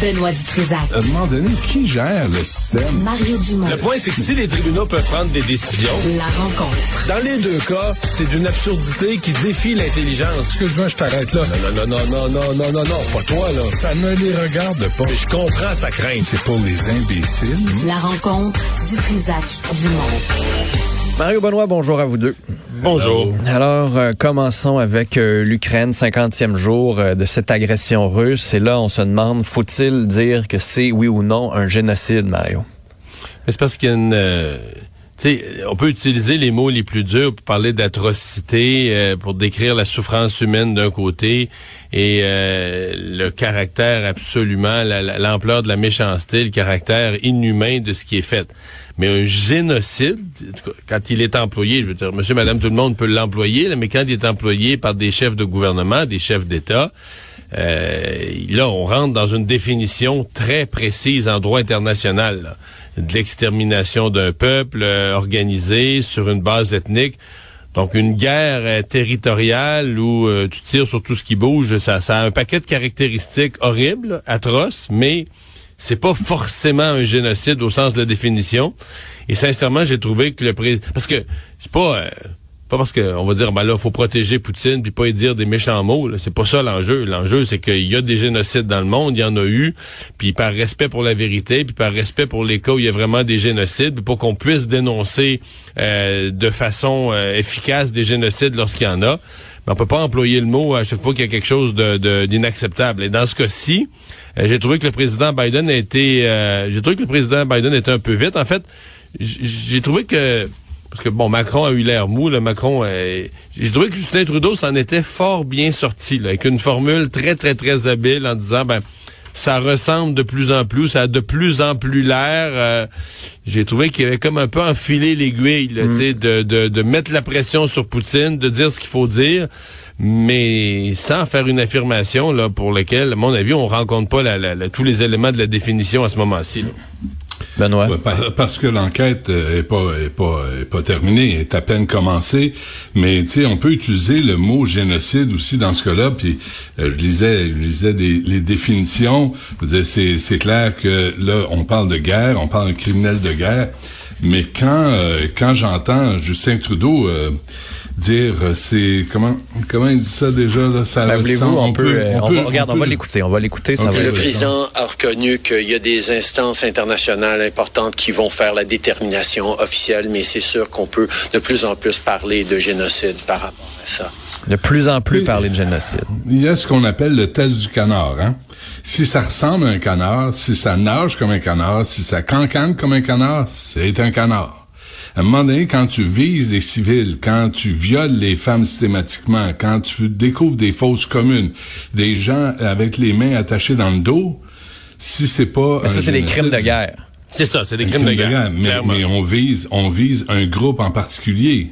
Benoît Dutrisac. À un moment donné, qui gère le système? Mario Dumont. Le point, c'est que si les tribunaux peuvent prendre des décisions, La rencontre. dans les deux cas, c'est d'une absurdité qui défie l'intelligence. Excuse-moi, je t'arrête là. Non, non, non, non, non, non, non, non, pas toi, là. Ça ne les regarde pas. Mais je comprends sa crainte. C'est pour les imbéciles. La rencontre Dutrisac Dumont. Mario Benoît, bonjour à vous deux. Bonjour. Alors, euh, commençons avec euh, l'Ukraine, 50e jour euh, de cette agression russe. Et là, on se demande, faut-il dire que c'est, oui ou non, un génocide, Mario? C'est parce qu'il y a une... euh, on peut utiliser les mots les plus durs pour parler d'atrocité, euh, pour décrire la souffrance humaine d'un côté et euh, le caractère absolument, la- la- l'ampleur de la méchanceté, le caractère inhumain de ce qui est fait. Mais un génocide, quand il est employé, je veux dire, monsieur, madame, tout le monde peut l'employer, mais quand il est employé par des chefs de gouvernement, des chefs d'État, là, on rentre dans une définition très précise en droit international là, de l'extermination d'un peuple euh, organisé sur une base ethnique. Donc, une guerre euh, territoriale où euh, tu tires sur tout ce qui bouge, ça, ça a un paquet de caractéristiques horribles, atroces, mais c'est pas forcément un génocide au sens de la définition. Et sincèrement, j'ai trouvé que le président... Parce que c'est pas... euh, pas parce qu'on va dire, ben là, faut protéger Poutine puis pas y dire des méchants mots. C'est pas ça l'enjeu. L'enjeu, c'est qu'il y a des génocides dans le monde, il y en a eu, puis par respect pour la vérité, puis par respect pour les cas où il y a vraiment des génocides, puis pour qu'on puisse dénoncer euh, de façon euh, efficace des génocides lorsqu'il y en a. Mais on peut pas employer le mot à chaque fois qu'il y a quelque chose de- de- d'inacceptable. Et dans ce cas-ci, euh, j'ai trouvé que le président Biden a été, euh, j'ai trouvé que le président Biden était un peu vite. En fait, j'ai trouvé que parce que bon, Macron a eu l'air mou, le Macron. euh, J'ai trouvé que Justin Trudeau s'en était fort bien sorti, là, avec une formule très très très habile en disant ben ça ressemble de plus en plus, ça a de plus en plus l'air. euh, J'ai trouvé qu'il avait comme un peu enfilé l'aiguille, là, tu sais, de, de, de mettre la pression sur Poutine, de dire ce qu'il faut dire, mais sans faire une affirmation là pour laquelle, à mon avis, on rencontre pas la- la- la- tous les éléments de la définition à ce moment-ci. Benoît? Parce que l'enquête euh, est pas est pas est pas terminée, est à peine commencée, mais tu sais on peut utiliser le mot génocide aussi dans ce cas-là. Puis euh, je lisais je lisais des, les définitions. C'est c'est clair que là on parle de guerre, on parle de criminel de guerre, mais quand euh, quand j'entends Justin Trudeau euh, dire euh, c'est comment comment il dit ça déjà là? Ça Ben, voulez-vous, ressemble- on, peut, euh, on, va, peut- regarde, on, peut- va l'écouter, on va l'écouter, ça Ok. va Le président a reconnu qu'il y a des instances internationales importantes qui vont faire la détermination officielle, mais c'est sûr qu'on peut de plus en plus parler de génocide par rapport à ça. de plus en plus parler de génocide. Il y a ce qu'on appelle le test du canard. Hein? Si ça ressemble à un canard, si ça nage comme un canard, si ça cancane comme un canard, c'est un canard. À un moment donné, quand tu vises des civils, quand tu violes les femmes systématiquement, quand tu découvres des fausses communes, des gens avec les mains attachées dans le dos, si c'est pas... Mais ça, c'est des crimes de guerre. C'est ça, c'est des crimes de guerre. Mais, clairement. mais on vise, on vise un groupe en particulier.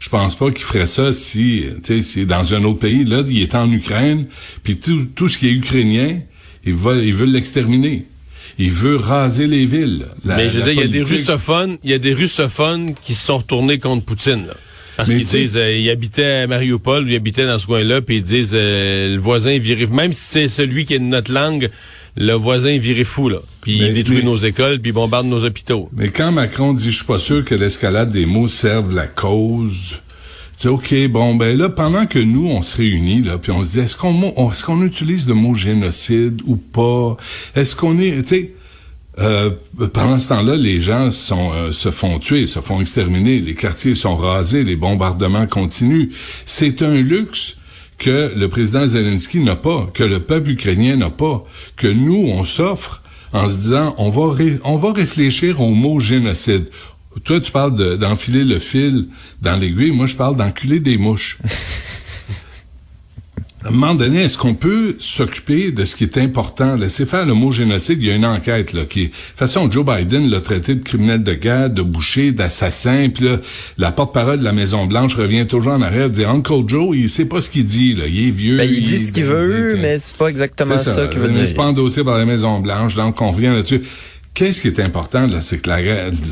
Je pense pas qu'il ferait ça si, tu sais, c'est dans un autre pays. Là, il est en Ukraine, puis tout, tout ce qui est ukrainien, il veut, il veut l'exterminer. Il veut raser les villes. La- Mais je veux dire, il y a des russophones, il y a des russophones qui se sont retournés contre Poutine. Là. Parce qu'ils disent, euh, il habitait à Mariupol, ou il habitait dans ce coin-là, puis ils disent, euh, le voisin viré, même si c'est celui qui est de notre langue, le voisin viré fou, là. Puis il détruit mais- nos écoles, puis il bombarde nos hôpitaux. Mais quand Macron dit, je suis pas sûr que l'escalade des mots serve la cause, dis, OK, bon, ben là, pendant que nous, on se réunit, là, puis on se dit, est-ce qu'on, est-ce qu'on utilise le mot génocide ou pas? Est-ce qu'on est, tu sais, euh, pendant ce temps-là, les gens euh, se font tuer, se font exterminer, les quartiers sont rasés, les bombardements continuent. C'est un luxe que le président Zelensky n'a pas, que le peuple ukrainien n'a pas, que nous, on s'offre en se disant, on va, on va réfléchir au mot génocide. Toi, tu parles de- d'enfiler le fil dans l'aiguille, moi, je parle d'enculer des mouches. À un moment donné, est-ce qu'on peut s'occuper de ce qui est important? Laissez faire le mot génocide. Il y a une enquête là qui est... De toute façon, Joe Biden l'a traité de criminel de guerre, de boucher, d'assassin. Puis là, la porte-parole de la Maison-Blanche revient toujours en arrière dit Uncle Joe, il sait pas ce qu'il dit. Là. Il est vieux. Ben, il dit ce qu'il veut, mais c'est pas exactement c'est ça, qu'il veut Il dire. n'est pas endossé par la Maison-Blanche, donc on revient là-dessus. Qu'est-ce qui est important, là, c'est que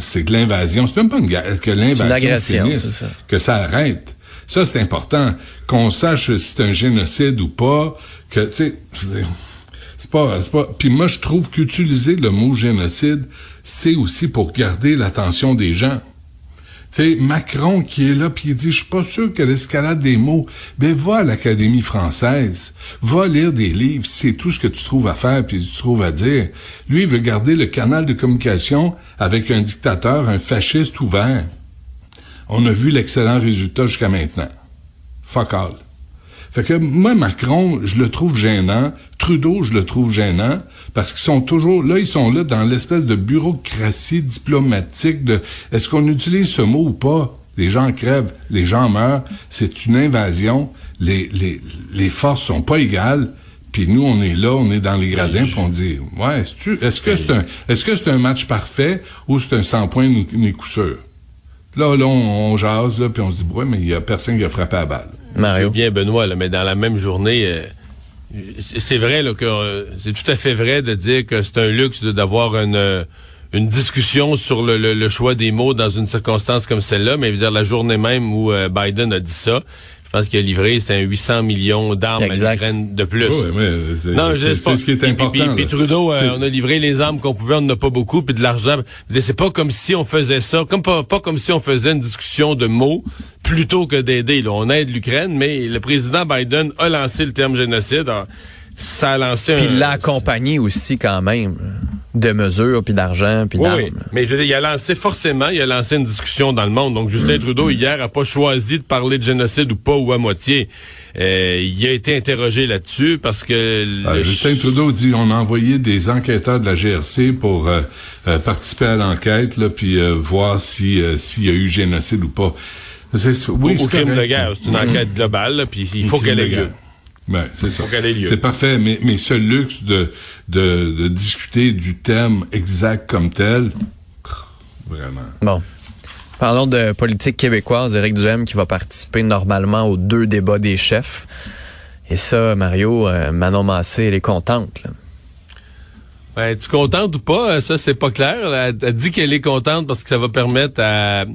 c'est que l'invasion, c'est même pas une guerre, que l'invasion finisse, ça. que ça arrête. Ça, c'est important. Qu'on sache si c'est un génocide ou pas, que, tu sais, C'est pas, c'est pas. Puis moi, je trouve qu'utiliser le mot génocide, c'est aussi pour garder l'attention des gens. Sais, Macron qui est là, puis il dit, je suis pas sûr que l'escalade des mots, ben va à l'Académie française, va lire des livres, c'est tout ce que tu trouves à faire, puis tu trouves à dire. Lui, veut garder le canal de communication avec un dictateur, un fasciste ouvert. On a vu l'excellent résultat jusqu'à maintenant. Fuck all. Fait que moi, Macron, je le trouve gênant. Trudeau, je le trouve gênant. Parce qu'ils sont toujours, là, ils sont là dans l'espèce de bureaucratie diplomatique de, est-ce qu'on utilise ce mot ou pas? Les gens crèvent, les gens meurent. C'est une invasion. Les, les, les forces sont pas égales. Puis nous, on est là, on est dans les gradins, puis on dit, ouais, est-ce que c'est un, est-ce que c'est un match parfait ou c'est un 100 points ni coup sûr? Là, là, on, jase, là, puis on se dit, ouais, mais il y a personne qui a frappé à balle. Mario. C'est bien, Benoît, là, mais dans la même journée, euh, c'est vrai là, que euh, c'est tout à fait vrai de dire que c'est un luxe d'avoir une, euh, une discussion sur le, le, choix des mots dans une circonstance comme celle-là, mais dire la journée même où Biden a dit ça, je pense qu'il a livré, c'est un 800 millions d'armes à l'Ukraine de plus. Oui, mais c'est, non, c'est, ce qui est important. Puis, Trudeau, euh, on a livré les armes qu'on pouvait, on n'en a pas beaucoup, puis de l'argent. C'est pas comme si on faisait ça, comme pas, pas comme si on faisait une discussion de mots plutôt que d'aider. On aide l'Ukraine, mais le président Biden a lancé le terme génocide. ça a lancé Puis il l'a accompagné aussi quand même de mesures, puis d'argent, puis d'armes. Oui, mais je veux dire, il a lancé forcément, il a lancé une discussion dans le monde. Donc Justin Trudeau hier a pas choisi de parler de génocide ou pas ou à moitié. Euh, il a été interrogé là-dessus parce que ah, Justin Trudeau dit on a envoyé des enquêteurs de la GRC pour euh, euh, participer à l'enquête là, puis voir si s'il y a eu génocide ou pas. C'est, oui, au, crime de guerre, c'est une enquête globale, puis il faut qu'elle ait lieu. Ben, c'est ça. C'est parfait, mais, mais ce luxe de, de, de, discuter du thème exact comme tel, vraiment. Bon. Parlons de politique québécoise. Éric Duhem qui va participer normalement aux deux débats des chefs. Et ça, Mario, euh, Manon Massé, elle est contente. Là. Ben, tu contente ou pas? Ça, c'est pas clair. Elle dit qu'elle est contente parce que ça va permettre à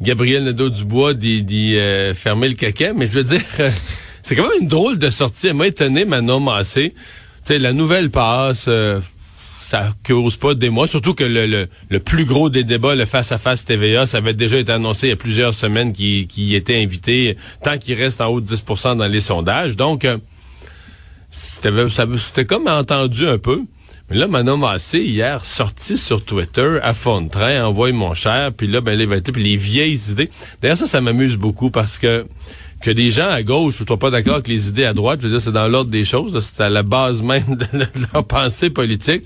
Gabriel Nadeau-Dubois d'y euh, fermer le caquet. Mais je veux dire... C'est quand même une drôle de sortie. Elle m'a étonné, Manon Massé. Tu sais, la nouvelle passe, euh, ça cause pas des mois. Surtout que le, le, plus gros des débats, le face-à-face TVA, ça avait déjà été annoncé il y a plusieurs semaines qui, qui était invité, tant qu'il reste en haut de 10% dans les sondages. Donc, euh, c'était comme entendu un peu. Mais là, Manon Massé, hier, sorti sur Twitter, à fond de train, envoie mon cher, puis là, ben, les, puis les vieilles idées. D'ailleurs, ça, ça m'amuse beaucoup parce que que des gens à gauche ne soient pas d'accord avec les idées à droite, je veux dire, c'est dans l'ordre des choses, c'est à la base même de leur pensée politique.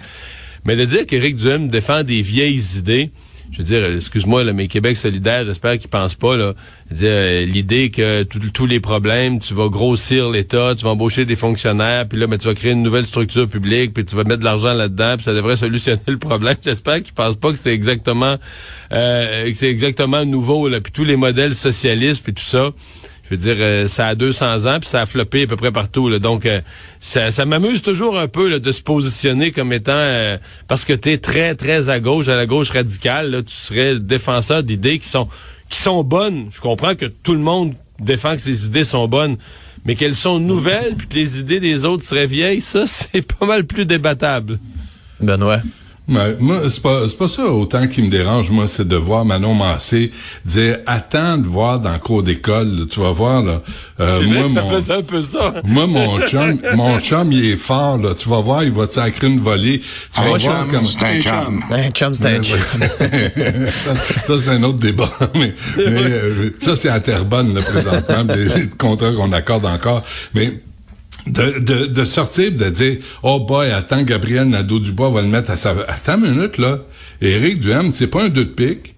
Mais de dire qu'Éric Duhem défend des vieilles idées, je veux dire, excuse-moi, mais Québec solidaire, j'espère qu'ils pensent pas, là, euh, l'idée que tous les problèmes, tu vas grossir l'État, tu vas embaucher des fonctionnaires, puis là, mais tu vas créer une nouvelle structure publique, puis tu vas mettre de l'argent là-dedans, puis ça devrait solutionner le problème. J'espère qu'ils pensent pas que c'est exactement, euh, que c'est exactement nouveau, là, puis tous les modèles socialistes, puis tout ça dire, euh, ça a 200 ans, puis ça a floppé à peu près partout. Là. Donc, euh, ça, ça m'amuse toujours un peu de se positionner comme étant... Euh, parce que tu es très, très à gauche, à la gauche radicale. Là, tu serais défenseur d'idées qui sont, qui sont bonnes. Je comprends que tout le monde défend que ces idées sont bonnes. Mais qu'elles sont nouvelles, puis que les idées des autres seraient vieilles, ça, c'est pas mal plus débattable. Benoît? Mais moi, c'est pas, c'est pas ça autant qui me dérange, moi, c'est de voir Manon Massé dire attends de voir dans le cours d'école, tu vas voir là. Euh, moi, mon, un peu ça. moi, mon chum, mon chum, il est fort, là. Tu vas voir, il va te sacrer une volée. Tu vas voir comme. C'est un chum. Un chum, c'est un chum. ça, ça c'est un autre débat. mais, mais euh, ça, c'est à Terrebonne, là, présentement, des contrats qu'on accorde encore. Mais de, de, de sortir de dire oh boy attends Gabriel Nadeau Dubois va le mettre à sa attends une minute là. Éric Duhem c'est pas un deux de pique.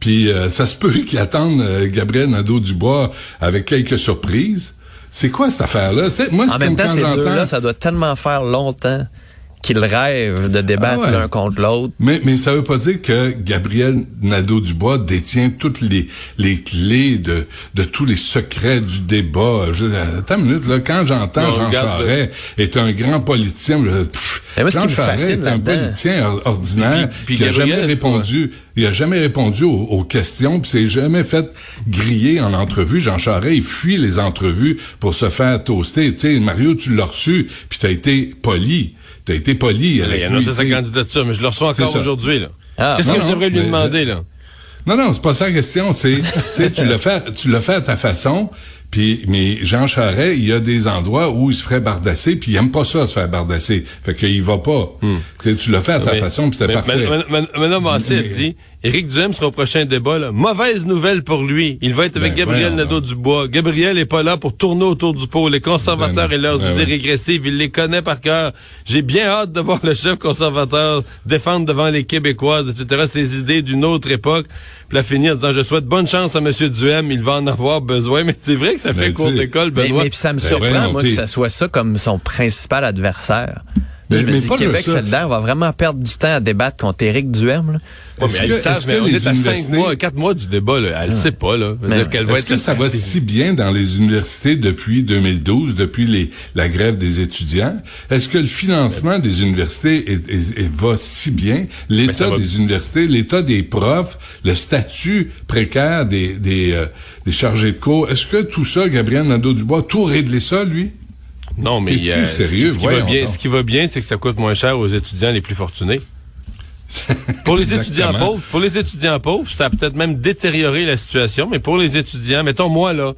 Puis euh, ça se peut qu'il attende euh, Gabriel Nadeau Dubois avec quelques surprises. C'est quoi cette affaire là moi en même temps ces deux là ça doit tellement faire longtemps qu'ils rêvent de débattre ah l'un contre l'autre. Mais, mais ça veut pas dire que Gabriel Nadeau-Dubois détient toutes les, les clés de, de tous les secrets du débat. Je, attends une minute, là, quand j'entends Jean Charest est un grand politicien, je, Jean Charest est un politicien ordinaire qui a jamais répondu, il a jamais répondu aux, questions, puis s'est jamais fait griller en entrevue. Jean Charest, il fuit les entrevues pour se faire toaster. Tu sais, Mario, tu l'as reçu, puis t'as été poli T'as été poli Il avec a lui. annoncé sa candidature, mais je le reçois encore aujourd'hui. là. Ah, Qu'est-ce non, que je devrais lui mais demander, là? Non, non, c'est pas ça la question. C'est, tu sais, tu l'as fait, tu l'as fait à ta façon. Puis, mais Jean Charest, il y a des endroits où il se ferait bardasser, puis il aime pas ça se faire bardasser. Fait qu'il va pas. Tu sais, tu l'as fait à ta Hmm. Mais- façon, puis c'était mais- parfait. mais- mais- mais- Madame Massé a Mais- dit, Éric Duhem sera au prochain débat. Là. Mauvaise nouvelle pour lui. Il va être avec Ben, Gabriel Nadeau-Dubois. Gabriel est pas là pour tourner autour du pot. Les conservateurs Ben, et leurs ben idées régressives, il les connaît par cœur. J'ai bien hâte de voir le chef conservateur défendre devant les Québécoises, etc., ses idées d'une autre époque. Puis la finir en disant, je souhaite bonne chance à M. Duhem, il va en avoir besoin. Mais c'est vrai que ça Ben, fait sais, d'école, Mais, Benoît. mais puis ça me Ben, surprend, moi, que ça soit ça comme son principal adversaire. Mais- je me mais dis, Québec ça. solidaire va vraiment perdre du temps à débattre contre Éric Duhem. là. Ouais, Est-ce mais que- savent, mais on les est à cinq universités- mois, quatre mois du débat, là. Elle sait pas, là. Mais Est-ce être que ça va si bien dans les universités depuis 2012, depuis les, la grève des étudiants? Est-ce que le financement des universités est- est- est- va si bien? L'état va- des universités, l'état des profs, le statut précaire des, des, euh, des chargés de cours, est-ce que tout ça, Gabriel Nadeau-Dubois, tout réglé ça, lui? Non, mais euh, sérieux? Ce qui, va bien, ce qui va bien, c'est que ça coûte moins cher aux étudiants les plus fortunés. Pour les étudiants pauvres, pour les étudiants pauvres, ça a peut-être même détérioré la situation, mais pour les étudiants, mettons moi là,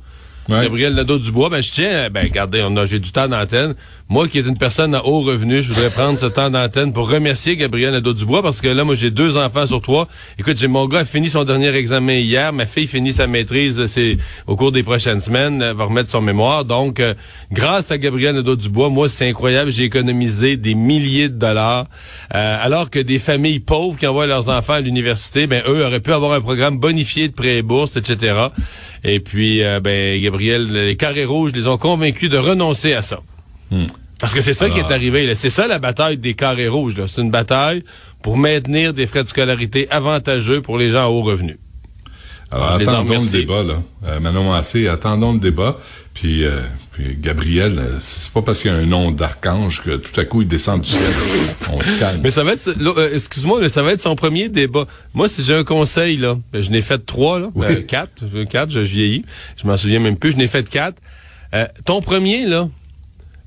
Gabriel Nadeau-Dubois, ben je tiens, ben regardez, on a, j'ai du temps d'antenne. Moi qui est une personne à haut revenu, je voudrais prendre ce temps d'antenne pour remercier Gabriel Nadeau-Dubois parce que là, moi j'ai deux enfants sur trois. Écoute, j'ai mon gars a fini son dernier examen hier, ma fille finit sa maîtrise, euh, c'est au cours des prochaines semaines, elle va remettre son mémoire. Donc, euh, grâce à Gabriel Nadeau-Dubois, moi c'est incroyable, j'ai économisé des milliers de dollars, Euh, alors que des familles pauvres qui envoient leurs enfants à l'université, ben eux auraient pu avoir un programme bonifié de prêts et bourses, etc. Et puis, euh, ben, Gabriel, les carrés rouges les ont convaincus de renoncer à ça. Parce que c'est ça qui est arrivé. C'est ça la bataille des carrés rouges. C'est une bataille pour maintenir des frais de scolarité avantageux pour les gens à haut revenu. Alors, attendons le débat, là. Euh, Manon Massé, attendons le débat. Puis, euh, puis Gabriel, euh, c'est pas parce qu'il y a un nom d'archange que tout à coup il descend du ciel. On se calme. Mais ça va être, euh, excuse-moi, mais ça va être son premier débat. Moi, si j'ai un conseil, là, ben, je n'ai fait trois, là, Oui. euh, quatre, euh, quatre, je vieillis, je m'en souviens même plus, je n'ai fait quatre. Euh, ton premier, là,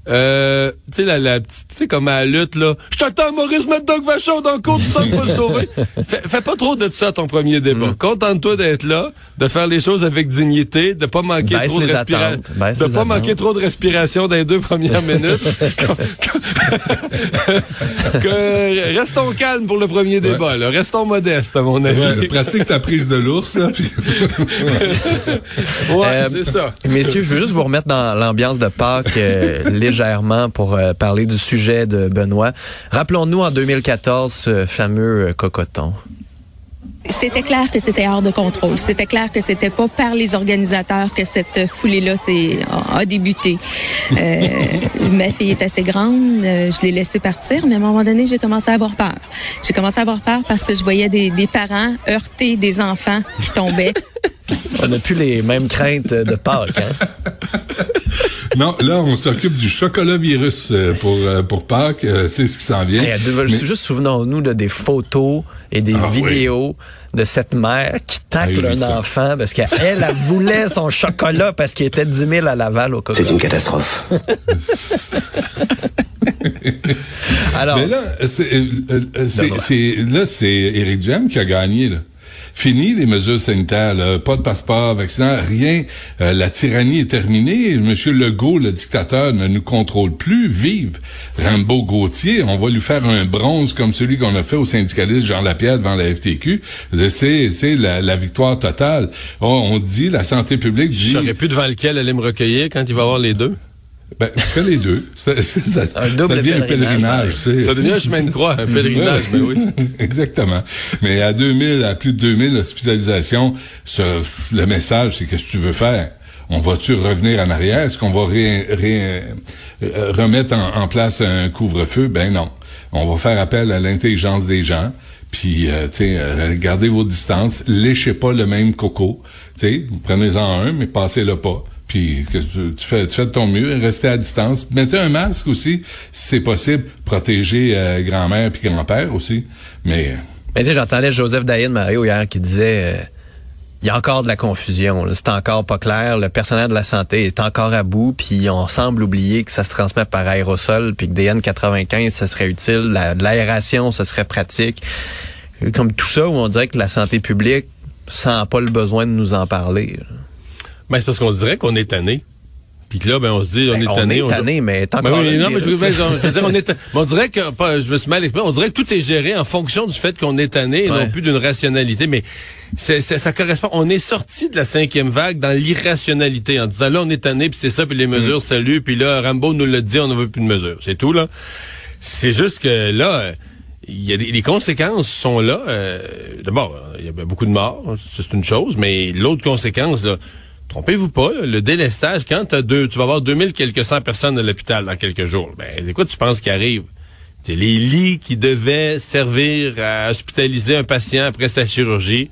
euh, tu sais, la, la petite, tu sais, comme à la lutte, là, je t'attends, Maurice, mettre Doug Vachon dans le cours, tu sens pour le sauver. Fais, fais pas trop de ça, ton premier débat. Contente-toi d'être là, de faire les choses avec dignité, de pas manquer Baisse trop de respiration, de pas manquer trop de respiration dans les deux premières minutes. que, restons calmes pour le premier débat, là. Restons modestes, à mon avis. Ouais, pratique ta prise de l'ours, là. puis- Ouais, Euh, c'est ça. Messieurs, je veux juste vous remettre dans l'ambiance de Pâques euh, légèrement pour euh, parler du sujet de Benoît. Rappelons-nous en 2014 ce fameux euh, cocoton. C'était clair que c'était hors de contrôle. C'était clair que c'était pas par les organisateurs que cette foulée-là a, débuté. Euh, ma fille est assez grande, je l'ai laissée partir, mais à un moment donné, j'ai commencé à avoir peur. J'ai commencé à avoir peur parce que je voyais des, des parents heurter des enfants qui tombaient. On n'a plus les mêmes craintes de Pâques. Hein? non, là, on s'occupe du chocolat virus euh, pour, euh, pour Pâques. euh, c'est ce qui s'en vient. Hey, Mais- Juste souvenons-nous là, des photos et des Ah, oui. vidéos de cette mère qui tacle Ah, oui, un ça. enfant parce qu'elle elle, elle voulait son chocolat parce qu'il était 10 000 à Laval au cocoton. C'est une catastrophe. Alors, Mais là, euh, c'est- là, c'est Éric Duhem qui a gagné, là. Fini les mesures sanitaires, là. pas de passeport vaccinal, rien. Euh, la tyrannie est terminée. Monsieur Legault, le dictateur, ne nous contrôle plus. Vive Rambo Gauthier. On va lui faire un bronze comme celui qu'on a fait au syndicaliste Jean Lapierre devant la FTQ. C'est, c'est la, la victoire totale. Oh, on dit, la santé publique Je dit... saurais plus devant lequel aller me recueillir quand il va avoir les deux. Ben, fais les deux. Ça, ça, ça, Un double ça devient un pèlerinage. pèlerinage. tu sais. Ça devient un chemin de croix, un pèlerinage, mais oui. Exactement. Mais à 2000, à plus de 2000 hospitalisations, ce- le message, c'est qu'est-ce que tu veux faire? On va-tu revenir en arrière? Est-ce qu'on va ré- ré- euh, remettre en, en place un couvre-feu? Ben non. On va faire appel à l'intelligence des gens. Puis, euh, tu sais, euh, gardez vos distances. Léchez pas le même coco. Tu sais, prenez-en un, mais passez-le pas. Puis, que tu, fais, tu fais de ton mieux, restez à distance. Mettez un masque aussi, si c'est possible. Protégez euh, grand-mère puis grand-père aussi. Mais, ben, tu sais, j'entendais Joseph Dayen Mario hier qui disait euh, il y a encore de la confusion. C'est encore pas clair. Le personnel de la santé est encore à bout, puis on semble oublier que ça se transmet par aérosol, puis que des N95, ça serait utile. La- L'aération, ce serait pratique. Comme tout ça, où on dirait que la santé publique sent pas le besoin de nous en parler. là. Ben, c'est parce qu'on dirait qu'on est tanné. Puis que là, ben, on se dit, on Ben, est tanné. on est tanné, mais tant Ben oui, non, mais je, ben, je veux dire, on est, mais on dirait que, pas, je me suis mal exprimé, on dirait que tout est géré en fonction du fait qu'on est tanné et Ouais. non plus d'une rationalité. Mais c'est, ça correspond. On est sorti de la cinquième vague dans l'irrationalité en disant là, on est tanné, puis c'est ça, puis les mesures, salut, puis là, Rambo nous l'a dit, on ne veut plus de mesures. C'est tout, là. C'est juste que là, il y a des, les conséquences sont là. euh, D'abord, il y a beaucoup de morts, c'est une chose, mais l'autre conséquence, là, trompez-vous pas, le délestage, quand t'as deux, tu vas avoir 2000 quelques cent personnes à l'hôpital dans quelques jours, ben, quoi tu penses qui arrive? C'est les lits qui devaient servir à hospitaliser un patient après sa chirurgie.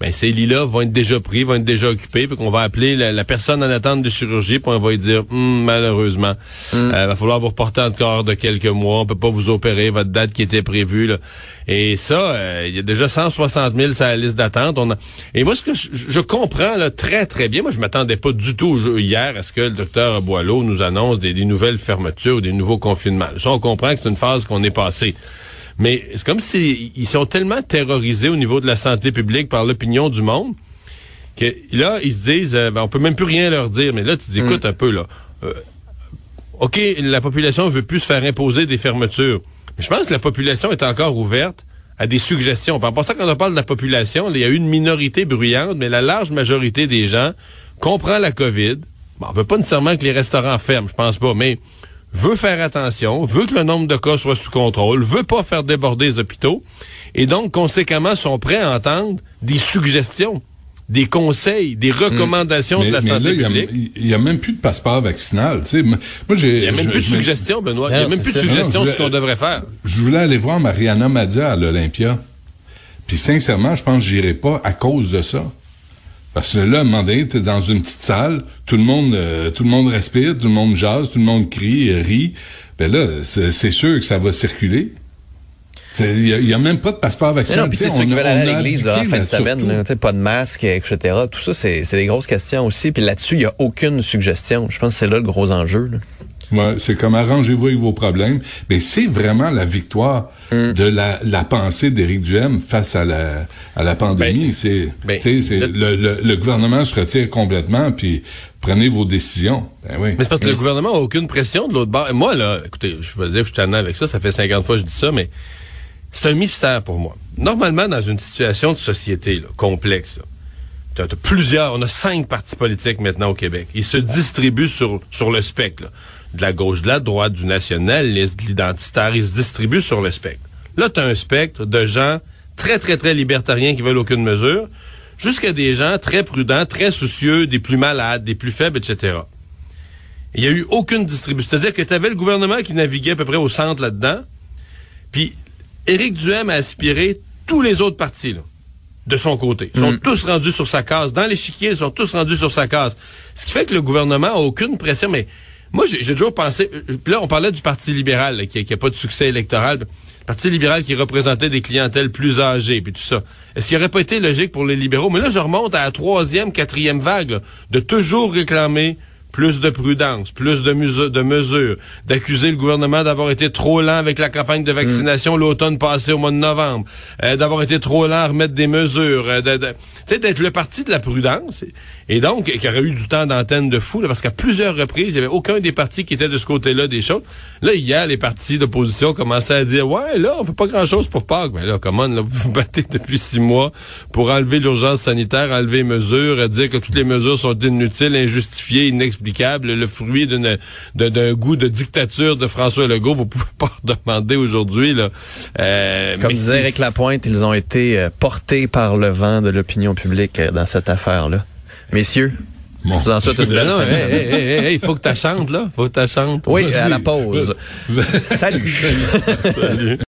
Ben, ces lits-là vont être déjà pris, vont être déjà occupés, puis qu'on va appeler la, la personne en attente de chirurgie, puis on va lui dire, Hum, malheureusement, euh, va falloir vous reporter encore de quelques mois, on peut pas vous opérer, votre date qui était prévue. Là. Et ça, euh, il y a déjà 160 000 sur la liste d'attente. On a... Et moi, ce que je, je comprends là, très, très bien, moi, je m'attendais pas du tout hier à ce que le docteur Boileau nous annonce des, des nouvelles fermetures ou des nouveaux confinements. Ça, on comprend que c'est une phase qu'on est passée. Mais c'est comme si ils sont tellement terrorisés au niveau de la santé publique par l'opinion du monde que là, ils se disent, euh, ben, on peut même plus rien leur dire. Mais là, tu dis, écoute un peu, là. euh, OK, la population veut plus se faire imposer des fermetures. Mais je pense que la population est encore ouverte à des suggestions. À ça, quand on parle de la population, il y a une minorité bruyante, mais la large majorité des gens comprend la COVID. Bon, on veut pas nécessairement que les restaurants ferment, je pense pas, mais veut faire attention, veut que le nombre de cas soit sous contrôle, veut pas faire déborder les hôpitaux, et donc, conséquemment, sont prêts à entendre des suggestions, des conseils, des recommandations de Mais, la mais santé là, il y a- publique. il y, a même plus de passeport vaccinal. Tu sais, moi, j'ai. Il n'y a même je- plus de suggestions, Benoît. Il n'y a même plus de suggestions de ce qu'on devrait faire. Je voulais aller voir Mariana Madia à l'Olympia. Puis sincèrement, je pense que j'irai pas à cause de ça. Parce que là, à un moment donné, t'es dans une petite salle, tout le monde, euh, tout le monde respire, tout le monde jase, tout le monde crie, euh, rit. Ben là, c'est sûr que ça va circuler. Il y, a- même pas de passeport vaccinal. non, puis Tu c'est sais, ceux qui veulent aller à l'église en fin de semaine, là, pas de masque, etc. Tout ça, c'est c'est des grosses questions aussi. Puis là-dessus, il n'y a aucune suggestion. Je pense que c'est là le gros enjeu. là. Ouais, c'est comme arrangez-vous avec vos problèmes. Mais c'est vraiment la victoire Mm. de la, la pensée d'Éric Duhem face à la, à la pandémie. Ben, c'est, ben, le- le, le, le gouvernement se retire complètement, puis prenez vos décisions. Ben oui. Mais c'est parce que le gouvernement n'a aucune pression de l'autre bord. Et Moi, là, écoutez, je vais dire que je suis tannant avec ça, ça fait 50 fois que je dis ça, mais c'est un mystère pour moi. Normalement, dans une situation de société là, complexe, tu as, plusieurs, on a cinq partis politiques maintenant au Québec. Ils se distribuent sur, sur le spectre. là. De la gauche, de la droite, du nationaliste, de l'identitaire, ils se distribuent sur le spectre. Là, tu as un spectre de gens très, très, très libertariens qui veulent aucune mesure, jusqu'à des gens très prudents, très soucieux, des plus malades, des plus faibles, etc. Il n'y a eu aucune distribution. C'est-à-dire que tu avais le gouvernement qui naviguait à peu près au centre là-dedans, puis Éric Duhem a aspiré tous les autres partis, là, de son côté. Ils sont tous rendus sur sa case. Dans l'échiquier, ils sont tous rendus sur sa case. Ce qui fait que le gouvernement a aucune pression. Mais moi, j'ai toujours pensé... euh, là, on parlait du Parti libéral, là, qui n'a pas de succès électoral. Le Parti libéral qui représentait des clientèles plus âgées, puis tout ça. Est-ce qu'il n'aurait pas été logique pour les libéraux? Mais là, je remonte à la troisième, quatrième vague, de toujours réclamer plus de prudence, plus de, musu- de mesures, d'accuser le gouvernement d'avoir été trop lent avec la campagne de vaccination l'automne passé au mois de novembre, euh, d'avoir été trop lent à remettre des mesures, euh, de, de- d'être le parti de la prudence, et donc qui aurait eu du temps d'antenne de fou, là, parce qu'à plusieurs reprises, il n'y avait aucun des partis qui était de ce côté-là des choses. Là, hier, les partis d'opposition commençaient à dire, ouais, là, on fait pas grand-chose pour Pâques. Mais là, comment, là, vous vous battez depuis six mois pour enlever l'urgence sanitaire, enlever les mesures, euh, dire que toutes les mesures sont inutiles, injustifiées, inexplicables, le fruit d'un goût de dictature de François Legault. Vous pouvez pas demander aujourd'hui là. Euh, Comme mais disait Eric Lapointe, ils ont été euh, portés par le vent de l'opinion publique euh, dans cette affaire-là. Messieurs, Bon. je vous en souhaite une Ben belle non, fin de hey, semaine. hey, hey, hey, il faut que tu chantes là, faut que tu chantes. Oui, à la pause. Salut. Salut.